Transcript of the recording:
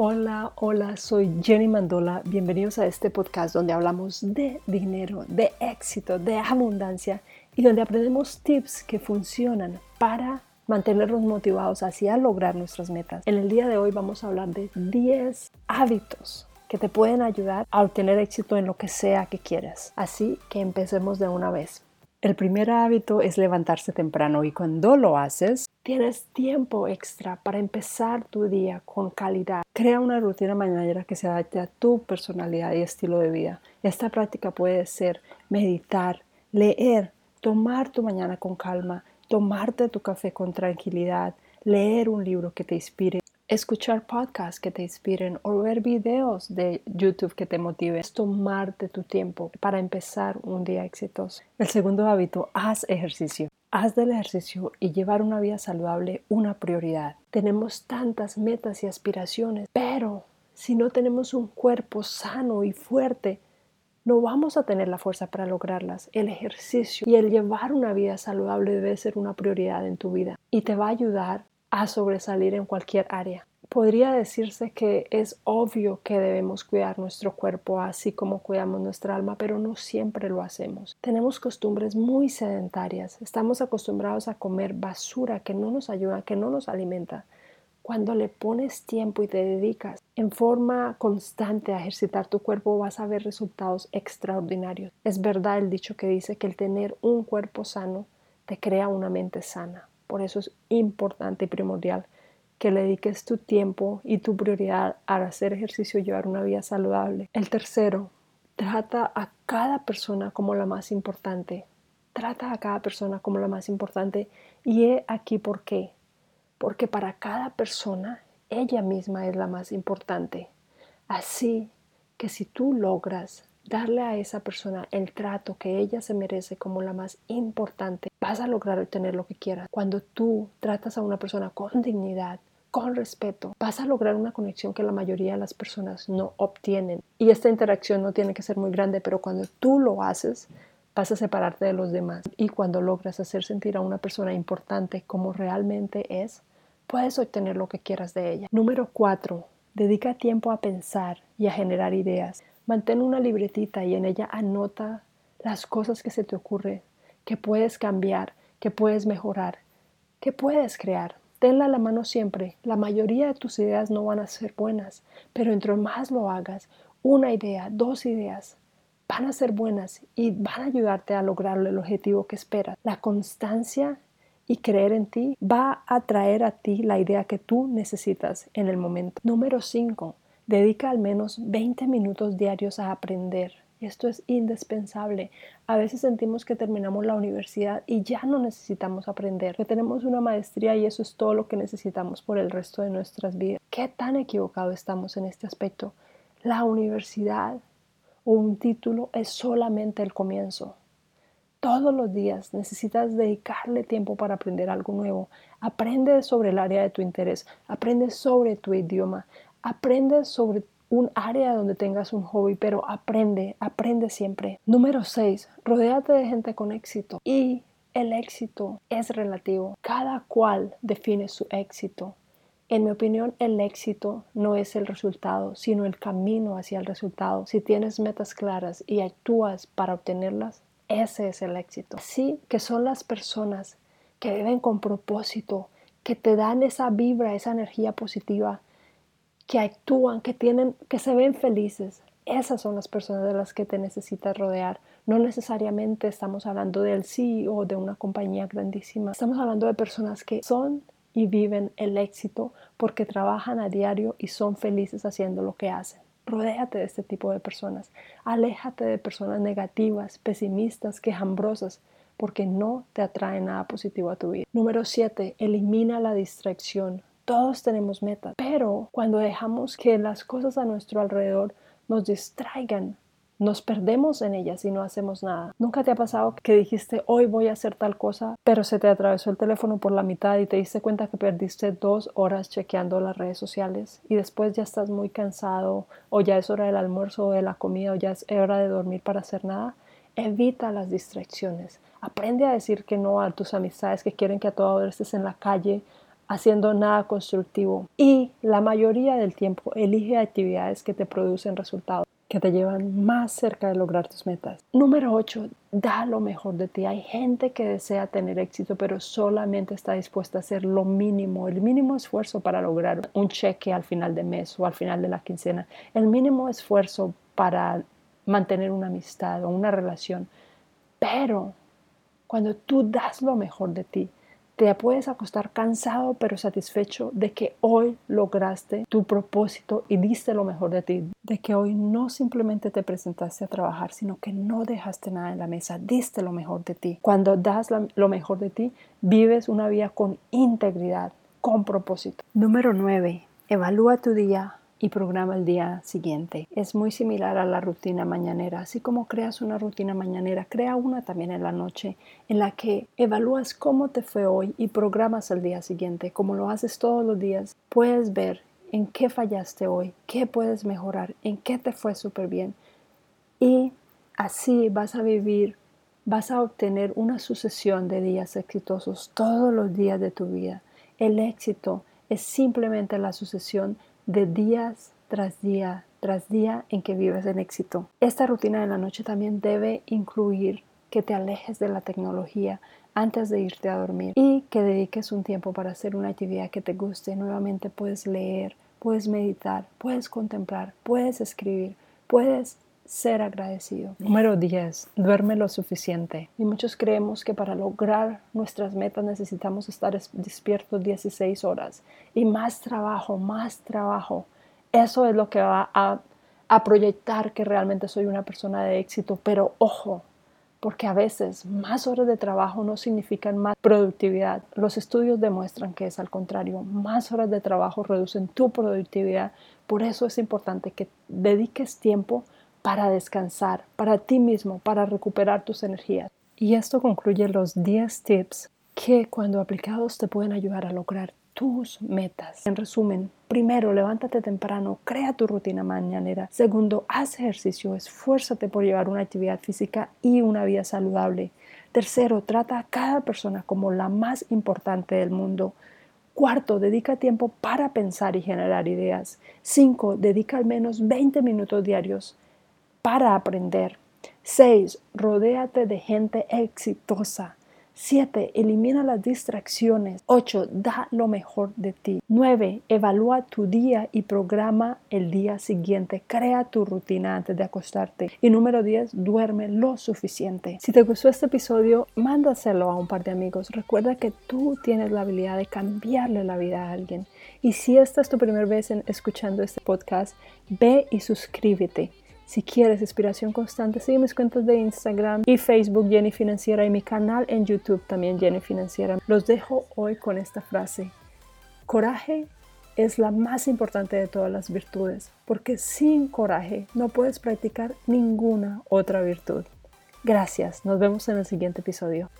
Hola, hola, soy Jenny Mandola. Bienvenidos a este podcast donde hablamos de dinero, de éxito, de abundancia y donde aprendemos tips que funcionan para mantenernos motivados hacia lograr nuestras metas. En el día de hoy vamos a hablar de 10 hábitos que te pueden ayudar a obtener éxito en lo que sea que quieras. Así que empecemos de una vez. El primer hábito es levantarse temprano y cuando lo haces, tienes tiempo extra para empezar tu día con calidad. Crea una rutina mañanera que se adapte a tu personalidad y estilo de vida. Esta práctica puede ser meditar, leer, tomar tu mañana con calma, tomarte tu café con tranquilidad, leer un libro que te inspire escuchar podcasts que te inspiren o ver videos de YouTube que te motiven. Es tomarte tu tiempo para empezar un día exitoso. El segundo hábito, haz ejercicio. Haz del ejercicio y llevar una vida saludable una prioridad. Tenemos tantas metas y aspiraciones, pero si no tenemos un cuerpo sano y fuerte, no vamos a tener la fuerza para lograrlas. El ejercicio y el llevar una vida saludable debe ser una prioridad en tu vida y te va a ayudar a sobresalir en cualquier área. Podría decirse que es obvio que debemos cuidar nuestro cuerpo así como cuidamos nuestra alma, pero no siempre lo hacemos. Tenemos costumbres muy sedentarias, estamos acostumbrados a comer basura que no nos ayuda, que no nos alimenta. Cuando le pones tiempo y te dedicas en forma constante a ejercitar tu cuerpo vas a ver resultados extraordinarios. Es verdad el dicho que dice que el tener un cuerpo sano te crea una mente sana. Por eso es importante y primordial que le dediques tu tiempo y tu prioridad a hacer ejercicio y llevar una vida saludable. El tercero, trata a cada persona como la más importante. Trata a cada persona como la más importante. Y he aquí por qué. Porque para cada persona ella misma es la más importante. Así que si tú logras darle a esa persona el trato que ella se merece como la más importante, vas a lograr obtener lo que quieras. Cuando tú tratas a una persona con dignidad, con respeto, vas a lograr una conexión que la mayoría de las personas no obtienen. Y esta interacción no tiene que ser muy grande, pero cuando tú lo haces, vas a separarte de los demás. Y cuando logras hacer sentir a una persona importante como realmente es, puedes obtener lo que quieras de ella. Número 4. Dedica tiempo a pensar y a generar ideas. Mantén una libretita y en ella anota las cosas que se te ocurren, que puedes cambiar, que puedes mejorar, que puedes crear. Tenla a la mano siempre. La mayoría de tus ideas no van a ser buenas, pero entre más lo hagas, una idea, dos ideas, van a ser buenas y van a ayudarte a lograr el objetivo que esperas. La constancia y creer en ti va a traer a ti la idea que tú necesitas en el momento. Número 5. Dedica al menos 20 minutos diarios a aprender. Esto es indispensable. A veces sentimos que terminamos la universidad y ya no necesitamos aprender, que tenemos una maestría y eso es todo lo que necesitamos por el resto de nuestras vidas. ¿Qué tan equivocado estamos en este aspecto? La universidad o un título es solamente el comienzo. Todos los días necesitas dedicarle tiempo para aprender algo nuevo. Aprende sobre el área de tu interés, aprende sobre tu idioma, Aprende sobre un área donde tengas un hobby, pero aprende, aprende siempre. Número 6. Rodéate de gente con éxito. Y el éxito es relativo. Cada cual define su éxito. En mi opinión, el éxito no es el resultado, sino el camino hacia el resultado. Si tienes metas claras y actúas para obtenerlas, ese es el éxito. Así que son las personas que viven con propósito, que te dan esa vibra, esa energía positiva, que actúan, que tienen, que se ven felices. Esas son las personas de las que te necesitas rodear. No necesariamente estamos hablando del CEO de una compañía grandísima. Estamos hablando de personas que son y viven el éxito porque trabajan a diario y son felices haciendo lo que hacen. Rodéate de este tipo de personas. Aléjate de personas negativas, pesimistas, quejambrosas, porque no te atrae nada positivo a tu vida. Número 7. Elimina la distracción. Todos tenemos metas, pero cuando dejamos que las cosas a nuestro alrededor nos distraigan, nos perdemos en ellas y no hacemos nada. ¿Nunca te ha pasado que dijiste hoy voy a hacer tal cosa, pero se te atravesó el teléfono por la mitad y te diste cuenta que perdiste dos horas chequeando las redes sociales y después ya estás muy cansado o ya es hora del almuerzo o de la comida o ya es hora de dormir para hacer nada? Evita las distracciones. Aprende a decir que no a tus amistades que quieren que a toda hora estés en la calle haciendo nada constructivo y la mayoría del tiempo elige actividades que te producen resultados que te llevan más cerca de lograr tus metas. Número 8. Da lo mejor de ti. Hay gente que desea tener éxito, pero solamente está dispuesta a hacer lo mínimo, el mínimo esfuerzo para lograr un cheque al final de mes o al final de la quincena, el mínimo esfuerzo para mantener una amistad o una relación. Pero cuando tú das lo mejor de ti, te puedes acostar cansado pero satisfecho de que hoy lograste tu propósito y diste lo mejor de ti, de que hoy no simplemente te presentaste a trabajar, sino que no dejaste nada en la mesa, diste lo mejor de ti. Cuando das lo mejor de ti, vives una vida con integridad, con propósito. Número 9. Evalúa tu día y programa el día siguiente. Es muy similar a la rutina mañanera. Así como creas una rutina mañanera, crea una también en la noche en la que evalúas cómo te fue hoy y programas el día siguiente. Como lo haces todos los días, puedes ver en qué fallaste hoy, qué puedes mejorar, en qué te fue súper bien. Y así vas a vivir, vas a obtener una sucesión de días exitosos todos los días de tu vida. El éxito es simplemente la sucesión de días tras día tras día en que vives en éxito. Esta rutina de la noche también debe incluir que te alejes de la tecnología antes de irte a dormir y que dediques un tiempo para hacer una actividad que te guste. Nuevamente puedes leer, puedes meditar, puedes contemplar, puedes escribir, puedes ser agradecido. Número 10. Duerme lo suficiente. Y muchos creemos que para lograr nuestras metas necesitamos estar despiertos 16 horas y más trabajo, más trabajo. Eso es lo que va a, a proyectar que realmente soy una persona de éxito. Pero ojo, porque a veces más horas de trabajo no significan más productividad. Los estudios demuestran que es al contrario, más horas de trabajo reducen tu productividad. Por eso es importante que dediques tiempo para descansar, para ti mismo, para recuperar tus energías. Y esto concluye los 10 tips que cuando aplicados te pueden ayudar a lograr tus metas. En resumen, primero, levántate temprano, crea tu rutina mañanera. Segundo, haz ejercicio, esfuérzate por llevar una actividad física y una vida saludable. Tercero, trata a cada persona como la más importante del mundo. Cuarto, dedica tiempo para pensar y generar ideas. Cinco, dedica al menos 20 minutos diarios para aprender. 6. Rodéate de gente exitosa. 7. Elimina las distracciones. 8. Da lo mejor de ti. 9. Evalúa tu día y programa el día siguiente. Crea tu rutina antes de acostarte. Y número 10. Duerme lo suficiente. Si te gustó este episodio, mándaselo a un par de amigos. Recuerda que tú tienes la habilidad de cambiarle la vida a alguien. Y si esta es tu primera vez en escuchando este podcast, ve y suscríbete. Si quieres inspiración constante, sigue mis cuentas de Instagram y Facebook Jenny Financiera y mi canal en YouTube también Jenny Financiera. Los dejo hoy con esta frase. Coraje es la más importante de todas las virtudes, porque sin coraje no puedes practicar ninguna otra virtud. Gracias, nos vemos en el siguiente episodio.